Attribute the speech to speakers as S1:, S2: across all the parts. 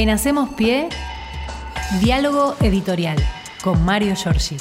S1: En Hacemos Pie, diálogo editorial con Mario Giorgi.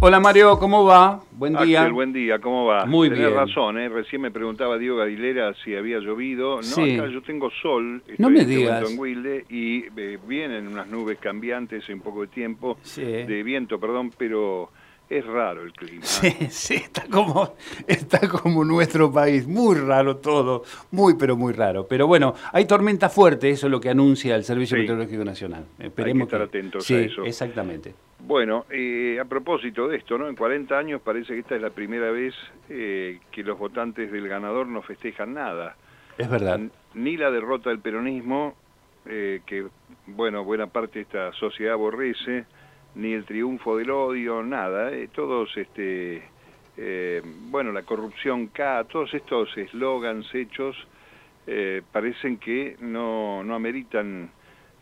S2: Hola Mario, ¿cómo va? Buen día.
S3: Axel, buen día, ¿cómo va?
S2: Muy
S3: Tenés
S2: bien.
S3: razón, ¿eh? recién me preguntaba Diego Gadilera si había llovido. No,
S2: Sí.
S3: acá yo tengo sol, estoy
S2: No me
S3: en este
S2: digas.
S3: en Wilde y eh, vienen unas nubes cambiantes en poco de tiempo,
S2: Sí.
S3: de viento, perdón, pero es raro el clima.
S2: Sí, sí, está como, está como nuestro país, muy raro todo, muy pero muy raro. Pero bueno, hay tormenta fuerte, eso es lo que anuncia el Servicio
S3: Sí.
S2: Meteorológico Nacional. Esperemos
S3: estar atentos
S2: sí,
S3: a eso.
S2: exactamente.
S3: Bueno, eh, a propósito de esto, ¿no? En 40 años parece que esta es la primera vez eh, que los votantes del ganador no festejan nada.
S2: Es verdad.
S3: ni la derrota del peronismo, eh, que, bueno, buena parte de esta sociedad aborrece, ni el triunfo del odio, nada. eh, todos, este, eh, bueno, la corrupción K, todos estos eslogans hechos eh, parecen que no, no ameritan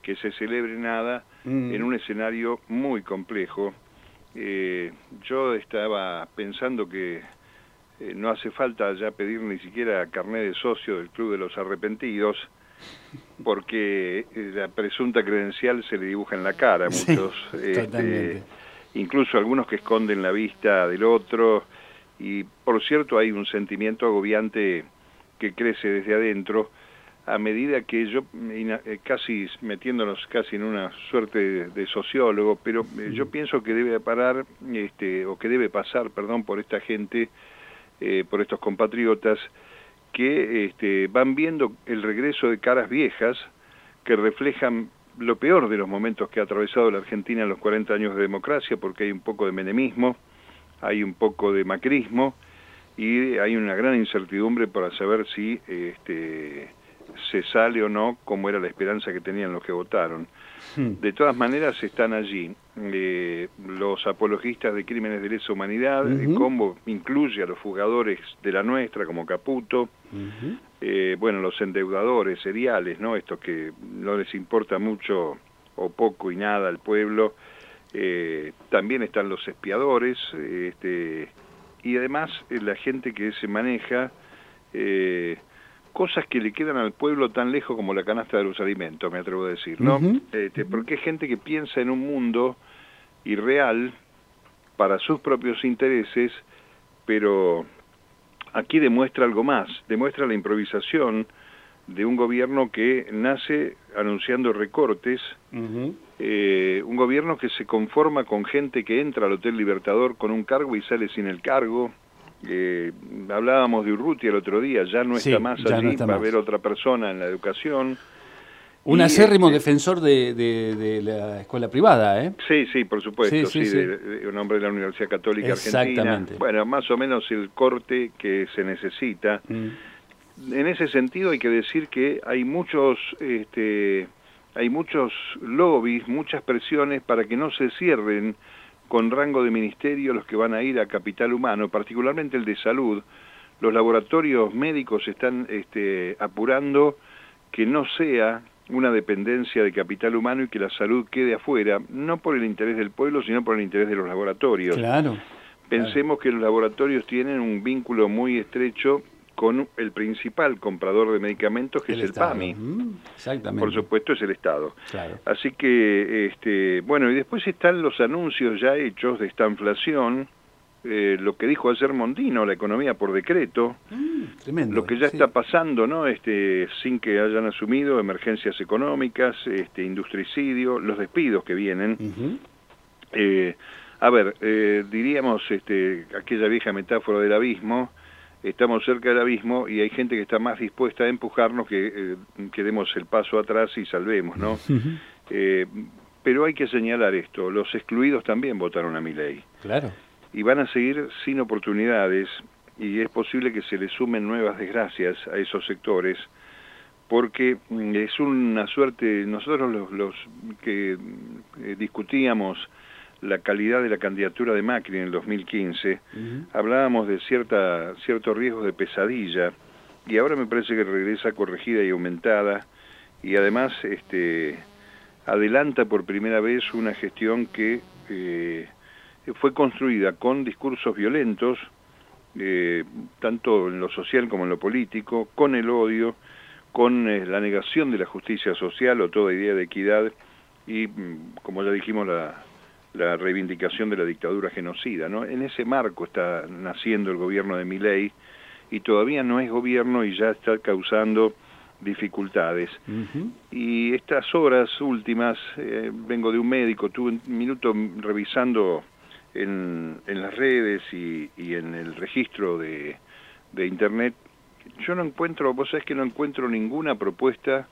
S3: que se celebre nada
S2: Mm.
S3: en un escenario muy complejo. Eh, yo estaba pensando que eh, no hace falta ya pedir ni siquiera carnet de socio del Club de los Arrepentidos, porque la presunta credencial se le dibuja en la cara a
S2: Sí,
S3: muchos, este, incluso algunos que esconden la vista del otro, y por cierto hay un sentimiento agobiante que crece desde adentro a medida que yo, eh, casi metiéndonos casi en una suerte de, de sociólogo, pero eh, yo pienso que debe parar, este, o que debe pasar, perdón, por esta gente, eh, por estos compatriotas, que este, van viendo el regreso de caras viejas que reflejan lo peor de los momentos que ha atravesado la Argentina en los 40 años de democracia, porque hay un poco de menemismo, hay un poco de macrismo y hay una gran incertidumbre para saber si este, se sale o no como era la esperanza que tenían los que votaron.
S2: Mm.
S3: De todas maneras están allí eh, los apologistas de crímenes de lesa humanidad, el
S2: Ujú.
S3: combo incluye a los fugadores de la nuestra como Caputo, eh, bueno, los endeudadores seriales, ¿no? Estos que no les importa mucho o poco y nada al pueblo. Eh, también están los espiadores, eh, este, y además eh, la gente que se maneja eh, cosas que le quedan al pueblo tan lejos como la canasta de los alimentos, me atrevo a decir, ¿no? Este, porque es gente que piensa en un mundo irreal para sus propios intereses, pero aquí demuestra algo más, demuestra la improvisación de un gobierno que nace anunciando recortes, eh, un gobierno que se conforma con gente que entra al Hotel Libertador con un cargo y sale sin el cargo. Eh, hablábamos de Urrutia el otro día, ya no
S2: Sí,
S3: está más
S2: ya no
S3: allí,
S2: está
S3: va a haber otra persona en la educación.
S2: Un
S3: Y,
S2: acérrimo
S3: este,
S2: defensor de, de- de la escuela privada, ¿eh?
S3: Sí, sí, por supuesto,
S2: Sí,
S3: sí,
S2: sí, sí.
S3: de- de un hombre de la Universidad Católica Argentina.
S2: Exactamente.
S3: Bueno, más o menos el corte que se necesita.
S2: Mm.
S3: En ese sentido hay que decir que hay muchos, este, hay muchos lobbies, muchas presiones para que no se cierren con rango de ministerio los que van a ir a capital humano, particularmente el de salud. Los laboratorios médicos están este, apurando que no sea una dependencia de capital humano y que la salud quede afuera, no por el interés del pueblo, sino por el interés de los laboratorios.
S2: Claro.
S3: Pensemos que los laboratorios tienen un vínculo muy estrecho con el principal comprador de medicamentos, que es el
S2: Estado.
S3: PAMI.
S2: Mm, Exactamente.
S3: Por supuesto, es el Estado.
S2: Claro.
S3: Así que, este, bueno, y después están los anuncios ya hechos de esta inflación, eh, lo que dijo ayer Mondino, la economía por decreto,
S2: Mm, tremendo.
S3: lo que ya
S2: sí.
S3: está pasando, ¿no? Este, sin que hayan asumido emergencias económicas, este, industricidio, los despidos que vienen. Eh, a ver, eh, diríamos este, aquella vieja metáfora del abismo, estamos cerca del abismo y hay gente que está más dispuesta a empujarnos que, eh, que demos el paso atrás y salvemos, ¿no? Eh, pero hay que señalar esto, los excluidos también votaron a mi ley
S2: Claro.
S3: y van a seguir sin oportunidades y es posible que se le sumen nuevas desgracias a esos sectores porque mm, es una suerte, nosotros los, los que eh, discutíamos la calidad de la candidatura de Macri en el 2015,
S2: Ujú.
S3: hablábamos de cierta, cierto riesgo de pesadilla y ahora me parece que regresa corregida y aumentada y además este, adelanta por primera vez una gestión que eh, fue construida con discursos violentos, eh, tanto en lo social como en lo político, con el odio, con eh, la negación de la justicia social o toda idea de equidad y, mm, como ya dijimos, la, la reivindicación de la dictadura genocida. ¿no? En ese marco está naciendo el gobierno de Miley y todavía no es gobierno y ya está causando dificultades. Y estas horas últimas, eh, vengo de un médico, tuve un minuto revisando en, en las redes y, y, en el registro de, de Internet, yo no encuentro, vos sabés que no encuentro ninguna propuesta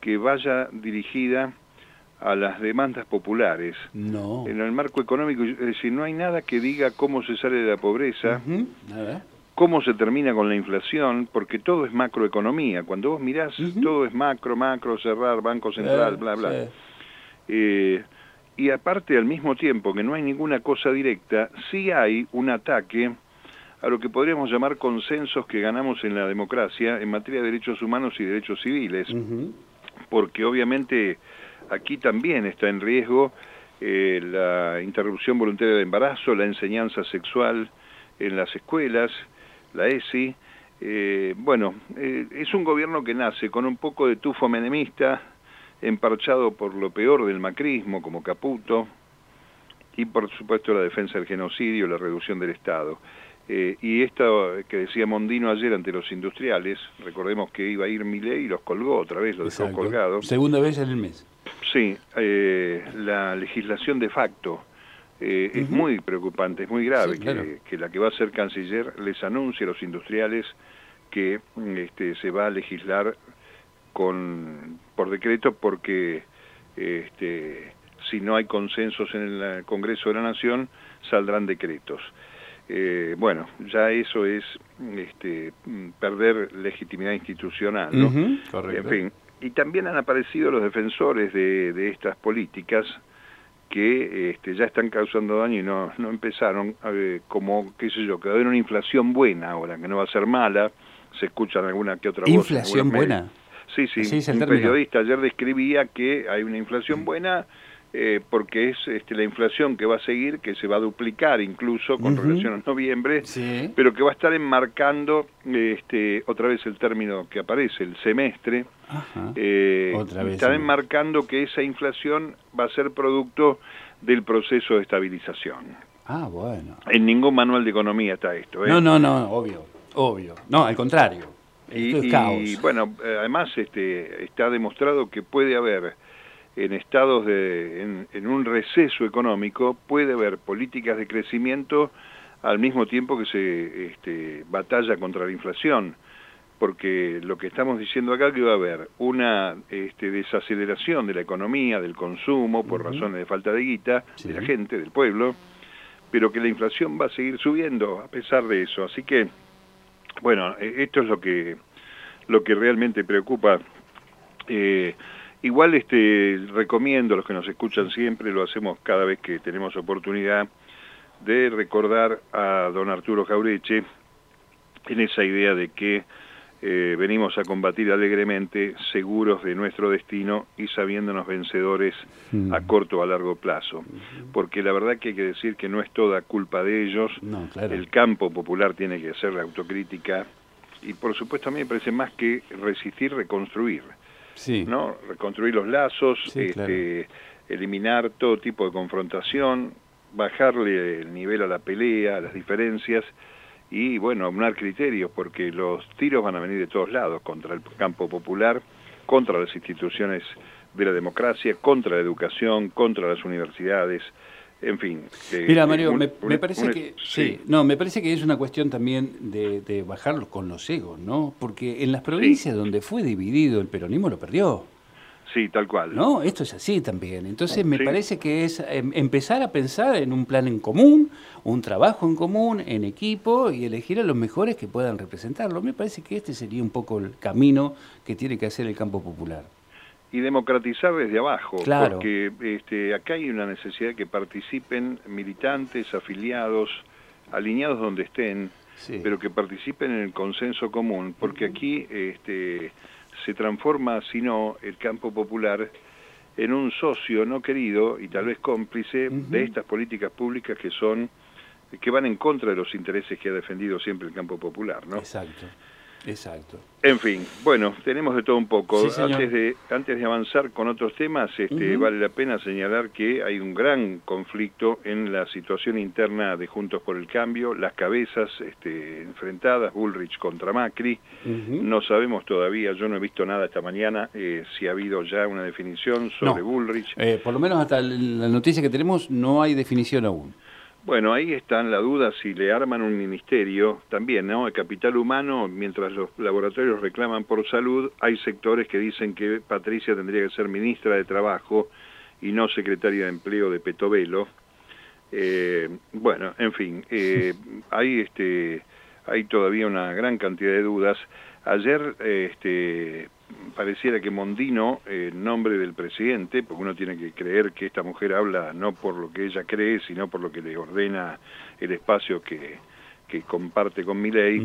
S3: que vaya dirigida a las demandas populares.
S2: No.
S3: En el marco económico, es decir, no hay nada que diga cómo se sale de la pobreza, cómo se termina con la inflación, porque todo es macroeconomía. Cuando vos mirás, todo es macro, macro, cerrar, Banco Central, bla, bla. Eh, y aparte, al mismo tiempo que no hay ninguna cosa directa, sí hay un ataque a lo que podríamos llamar consensos que ganamos en la democracia en materia de derechos humanos y derechos civiles, porque obviamente aquí también está en riesgo eh, la interrupción voluntaria de embarazo, la enseñanza sexual en las escuelas, la ESI. Eh, bueno, eh, es un gobierno que nace con un poco de tufo menemista, emparchado por lo peor del macrismo, como Caputo, y por supuesto la defensa del genocidio, la reducción del Estado. Eh, y esto que decía Mondino ayer ante los industriales, recordemos que iba a ir Milei y los colgó otra vez, los dejó colgados.
S2: Segunda vez en el mes.
S3: Sí, eh, la legislación de facto eh, es muy preocupante, es muy grave que, la que va a ser canciller les anuncie a los industriales que este, se va a legislar con por decreto porque este, si no hay consensos en el Congreso de la Nación saldrán decretos. Eh, bueno, ya eso es este, perder legitimidad institucional, ¿no? En fin, y también han aparecido los defensores de, estas políticas que este, ya están causando daño y no, no empezaron, como, qué sé yo, que va a haber una inflación buena ahora, que no va a ser mala, se escuchan alguna que otra
S2: voz. ¿Inflación buena?
S3: Sí, sí, un periodista ayer describía que hay una inflación mm. buena eh, porque es este, la inflación que va a seguir, que se va a duplicar incluso con relación a noviembre, pero que va a estar enmarcando este, otra vez el término que aparece, el semestre, eh, está enmarcando que esa inflación va a ser producto del proceso de estabilización.
S2: Ah, bueno.
S3: En ningún manual de economía está esto.
S2: ¿eh? No, no, no, obvio, obvio. No, al contrario.
S3: y, y bueno, además este, está demostrado que puede haber en estados de, en, un receso económico, puede haber políticas de crecimiento al mismo tiempo que se este, batalla contra la inflación, porque lo que estamos diciendo acá que va a haber una este, desaceleración de la economía, del consumo, por razones de falta de guita, de la gente, del pueblo, pero que la inflación va a seguir subiendo a pesar de eso. Así que, bueno, e, esto es lo que, lo que realmente preocupa. Eh, Igual este, recomiendo a los que nos escuchan siempre, lo hacemos cada vez que tenemos oportunidad, de recordar a don Arturo Jaureche en esa idea de que eh, venimos a combatir alegremente, seguros de nuestro destino y sabiéndonos vencedores a mm. corto o a largo plazo. Porque la verdad que hay que decir que no es toda culpa de ellos, el campo popular tiene que hacer la autocrítica y por supuesto a mí me parece más que resistir, reconstruir sí. ¿no? Reconstruir los lazos, este, eliminar todo tipo de confrontación, bajarle el nivel a la pelea, a las diferencias y, bueno, aunar criterios, porque los tiros van a venir de todos lados, contra el campo popular, contra las instituciones de la democracia, contra la educación, contra las universidades, en fin.
S2: Mira, Mario, me, parece que sí. no, me parece que es una cuestión también de, de bajarlos con los egos, ¿no? Porque en las provincias donde fue dividido el peronismo lo perdió.
S3: Sí, tal cual.
S2: No, esto es así también. Entonces me parece que es em, empezar a pensar en un plan en común, un trabajo en común, en equipo y elegir a los mejores que puedan representarlo. Me parece que este sería un poco el camino que tiene que hacer el campo popular
S3: y democratizar desde abajo, porque este, acá hay una necesidad de que participen militantes, afiliados, alineados donde estén, pero que participen en el consenso común, porque aquí este, se transforma, si no, el campo popular en un socio no querido y tal vez cómplice de estas políticas públicas que son que van en contra de los intereses que ha defendido siempre el campo popular, ¿no?
S2: Exacto. Exacto.
S3: En fin, bueno, tenemos de todo un poco. antes, de, antes de avanzar con otros temas, este, vale la pena señalar que hay un gran conflicto en la situación interna de Juntos por el Cambio, las cabezas este, enfrentadas, Bullrich contra Macri. No sabemos todavía, yo no he visto nada esta mañana, eh, si ha habido ya una definición sobre Bullrich.
S2: Eh, por lo menos hasta la noticia que tenemos no hay definición aún.
S3: Bueno, ahí está la duda si le arman un ministerio también, ¿no? El capital humano, mientras los laboratorios reclaman por salud, hay sectores que dicen que Patricia tendría que ser ministra de Trabajo y no secretaria de Empleo de Petovelo. Eh, bueno, en fin, eh, hay, este, hay todavía una gran cantidad de dudas. Ayer este, pareciera que Mondino, en nombre del presidente, porque uno tiene que creer que esta mujer habla no por lo que ella cree, sino por lo que le ordena el espacio que, que comparte con Milei,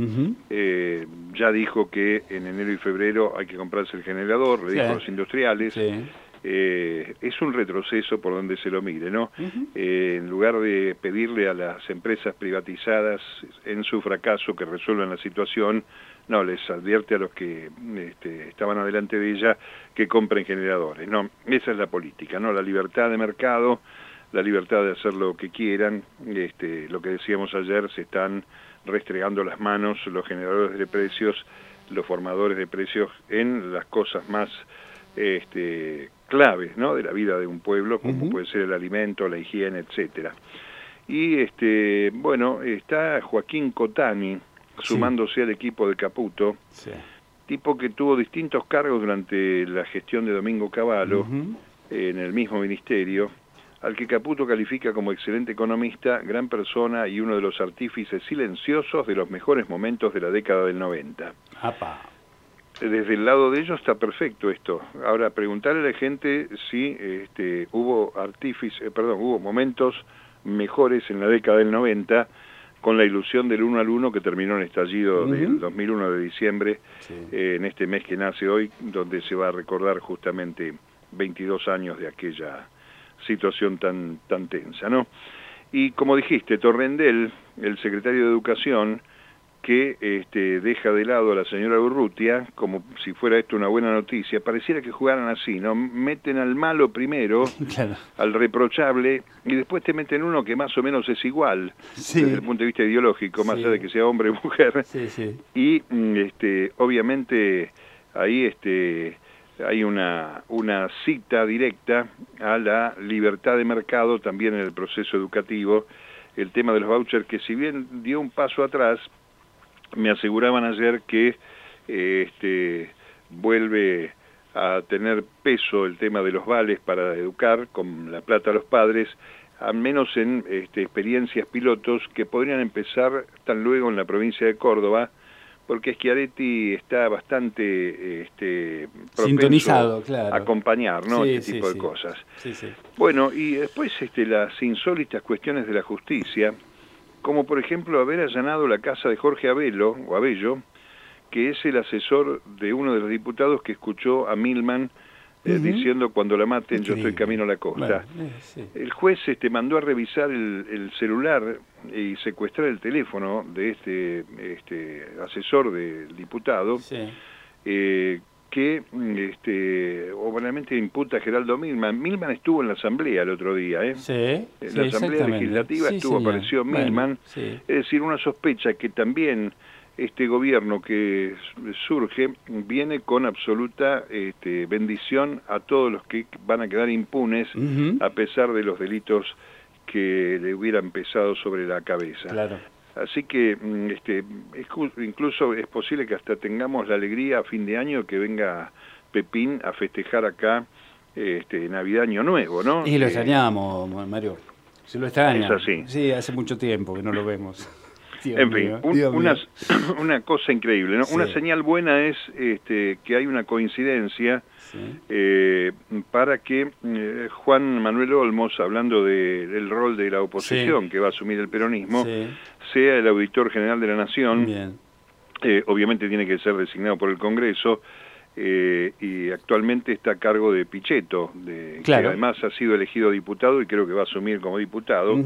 S3: eh, ya dijo que en enero y febrero hay que comprarse el generador, le dijo a los industriales. Eh, es un retroceso por donde se lo mire, ¿no? Eh, en lugar de pedirle a las empresas privatizadas en su fracaso que resuelvan la situación, no, les advierte a los que este, estaban adelante de ella que compren generadores. No, esa es la política, ¿no? La libertad de mercado, la libertad de hacer lo que quieran. Este, lo que decíamos ayer, se están restregando las manos los generadores de precios, los formadores de precios en las cosas más este, claves, ¿no? De la vida de un pueblo, como puede ser el alimento, la higiene, etcétera. Y este, bueno, está Joaquín Cotani, sumándose al equipo de Caputo, tipo que tuvo distintos cargos durante la gestión de Domingo Cavallo en el mismo ministerio, al que Caputo califica como excelente economista, gran persona y uno de los artífices silenciosos de los mejores momentos de la década del 90. Desde el lado de ellos está perfecto esto. Ahora, preguntarle a la gente si este, hubo artífices, perdón, hubo momentos mejores en la década del 90 con la ilusión del uno al uno que terminó en estallido del 2001 de diciembre, eh, en este mes que nace hoy, donde se va a recordar justamente 22 años de aquella situación tan, tan tensa, ¿no? Y como dijiste, Torrendel, el secretario de Educación, que este, deja de lado a la señora Urrutia, como si fuera esto una buena noticia, pareciera que jugaran así, ¿no? Meten al malo primero, al reprochable, y después te meten uno que más o menos es igual, desde el punto de vista ideológico, más allá de que sea hombre o mujer. y mm, este, obviamente ahí este, hay una, una cita directa a la libertad de mercado también en el proceso educativo, el tema de los vouchers que si bien dio un paso atrás, me aseguraban ayer que eh, este, vuelve a tener peso el tema de los vales para educar con la plata a los padres, al menos en este, experiencias pilotos que podrían empezar tan luego en la provincia de Córdoba, porque Schiaretti está bastante este,
S2: sintonizado, claro.
S3: a acompañar ¿no? este tipo de cosas. Bueno, y después este, las insólitas cuestiones de la justicia, como por ejemplo haber allanado la casa de Jorge Abelo, o Abello, que es el asesor de uno de los diputados que escuchó a Milman eh, diciendo cuando la maten yo estoy camino a la costa. Eh, el juez este, mandó a revisar el, celular y secuestrar el teléfono de este, este asesor del diputado, eh, que este, obviamente imputa a Geraldo Milman. Milman estuvo en la asamblea el otro día, ¿eh?
S2: Sí,
S3: en la asamblea legislativa estuvo, apareció Milman. es decir, una sospecha que también este gobierno que surge viene con absoluta este, bendición a todos los que van a quedar impunes a pesar de los delitos que le hubieran pesado sobre la cabeza.
S2: Claro.
S3: Así que mm, este, incluso es posible que hasta tengamos la alegría a fin de año que venga Pepín a festejar acá este, Navidad Año Nuevo, ¿no?
S2: Y lo eh, extrañamos, Mario. Se lo extraña. Es así. Sí, hace mucho tiempo que no lo vemos.
S3: en fin, una, cosa increíble, ¿no? Una señal buena es este, que hay una coincidencia eh, para que eh, Juan Manuel Olmos, hablando del rol de la oposición que va a asumir el peronismo, sea el auditor general de la Nación. Eh, obviamente tiene que ser designado por el Congreso. y actualmente está a cargo de Pichetto, de, que además ha sido elegido diputado y creo que va a asumir como diputado.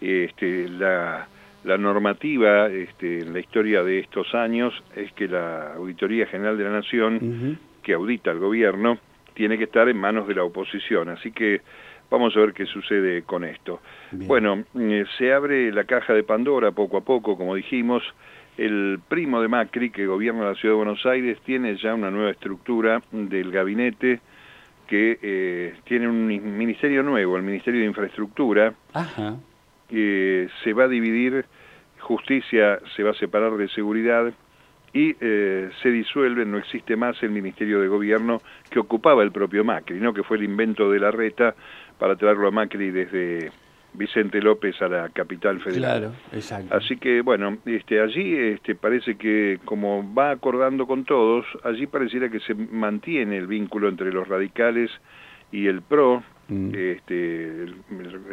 S3: este, la, La normativa este, en la historia de estos años es que la Auditoría General de la Nación, que audita al gobierno, tiene que estar en manos de la oposición. Así que vamos a ver qué sucede con esto. Bueno, eh, se abre la caja de Pandora poco a poco, como dijimos. El primo de Macri, que gobierna la Ciudad de Buenos Aires, tiene ya una nueva estructura del gabinete que eh, tiene un ministerio nuevo, el Ministerio de Infraestructura, que se va a dividir, justicia se va a separar de seguridad y eh, se disuelve, no existe más el Ministerio de Gobierno que ocupaba el propio Macri, ¿no? que fue el invento de la reta para traerlo a Macri desde Vicente López a la capital federal.
S2: Claro, exacto.
S3: Así que bueno, este, allí este, parece que como va acordando con todos, allí pareciera que se mantiene el vínculo entre los radicales y el PRO, mm. este, el,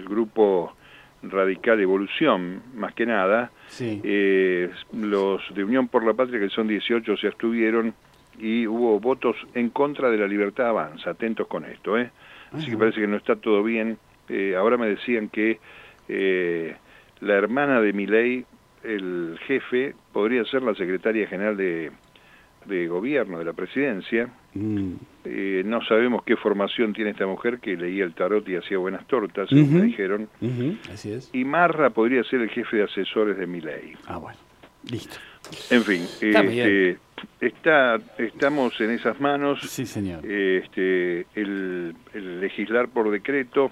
S3: grupo radical Evolución, más que nada. Eh, los de Unión por la Patria, que son 18, se abstuvieron y hubo votos en contra de la libertad avanza. Atentos con esto, ¿eh? Así que parece que no está todo bien eh, ahora me decían que eh, la hermana de Miley, el jefe, podría ser la secretaria general de, gobierno, de la presidencia. Mm. Eh, no sabemos qué formación tiene esta mujer que leía el tarot y hacía buenas tortas, me dijeron.
S2: Así es.
S3: Y Marra podría ser el jefe de asesores de Miley.
S2: Ah, bueno. Listo.
S3: En fin, este, está, estamos en esas manos.
S2: Sí, señor.
S3: Este, el legislar por decreto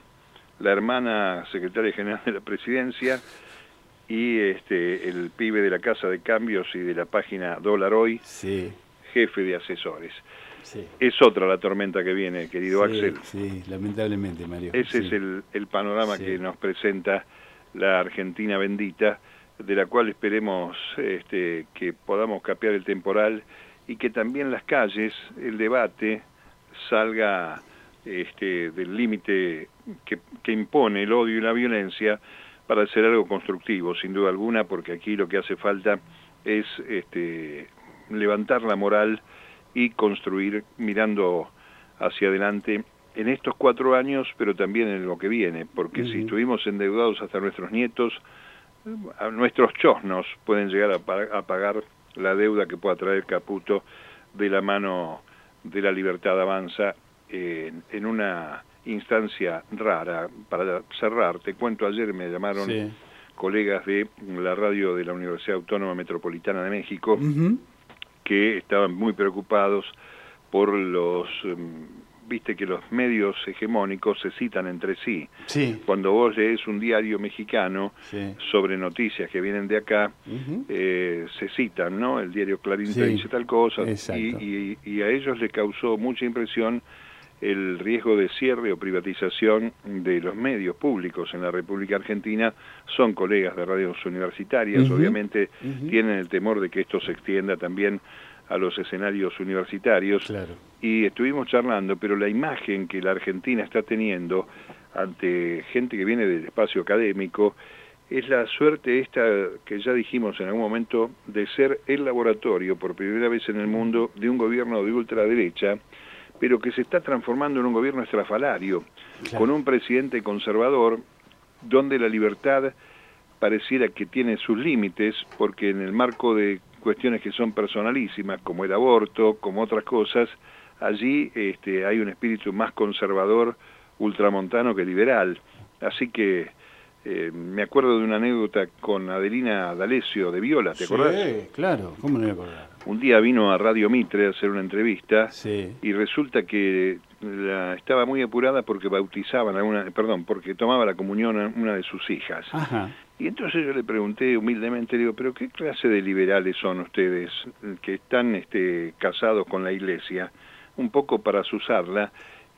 S3: la hermana secretaria general de la presidencia y este, el pibe de la Casa de Cambios y de la página Dólar Hoy, jefe de asesores. Es otra la tormenta que viene, querido Axel.
S2: Sí, lamentablemente, Mario.
S3: Ese es el, el panorama que nos presenta la Argentina bendita, de la cual esperemos este, que podamos capear el temporal y que también las calles, el debate, salga este, del límite que, impone el odio y la violencia para hacer algo constructivo, sin duda alguna, porque aquí lo que hace falta es este, levantar la moral y construir mirando hacia adelante en estos cuatro años, pero también en lo que viene, porque si estuvimos endeudados hasta nuestros nietos, a nuestros chosnos pueden llegar a, a pagar la deuda que pueda traer Caputo de la mano de la libertad avanza en, una instancia rara. Para cerrar, te cuento, ayer me llamaron colegas de la radio de la Universidad Autónoma Metropolitana de México que estaban muy preocupados por los... Em, viste que los medios hegemónicos se citan entre sí. Cuando vos lees un diario mexicano sobre noticias que vienen de acá, eh, se citan, ¿no? El diario Clarín dice tal cosa y, y, a ellos les causó mucha impresión el riesgo de cierre o privatización de los medios públicos en la República Argentina. Son colegas de radios universitarias, obviamente tienen el temor de que esto se extienda también a los escenarios universitarios. Y estuvimos charlando, pero la imagen que la Argentina está teniendo ante gente que viene del espacio académico es la suerte esta que ya dijimos en algún momento de ser el laboratorio por primera vez en el mundo de un gobierno de ultraderecha pero que se está transformando en un gobierno estrafalario, con un presidente conservador donde la libertad pareciera que tiene sus límites, porque en el marco de cuestiones que son personalísimas, como el aborto, como otras cosas, allí este, hay un espíritu más conservador, ultramontano que liberal. Así que eh, me acuerdo de una anécdota con Adelina D'Alessio de Viola, ¿te acordás?
S2: Sí, claro, ¿cómo no me acordar?
S3: Un día vino a Radio Mitre a hacer una entrevista y resulta que la, estaba muy apurada porque bautizaban a una, perdón, porque tomaba la comunión a una de sus hijas. Y entonces yo le pregunté humildemente, digo, pero ¿qué clase de liberales son ustedes que están este, casados con la iglesia? Un poco para asusarla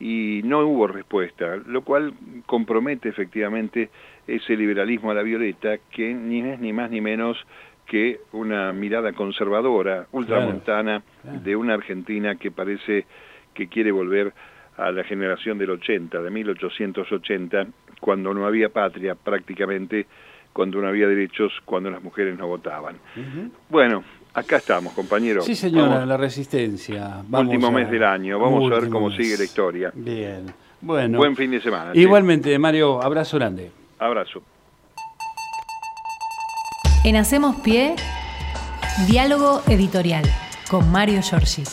S3: y no hubo respuesta, lo cual compromete efectivamente ese liberalismo a la violeta que ni es ni más ni menos que una mirada conservadora, ultramontana, de una Argentina que parece que quiere volver a la generación del 80, de 1880, cuando no había patria prácticamente, cuando no había derechos, cuando las mujeres no votaban. Bueno, Acá estamos, compañeros.
S2: Sí, señora, la resistencia.
S3: último mes del año, vamos a ver cómo sigue la historia.
S2: Bien, bueno.
S3: Buen fin de semana.
S2: Igualmente, Mario, abrazo grande.
S3: Abrazo.
S1: En Hacemos Pie, diálogo editorial con Mario Giorgi.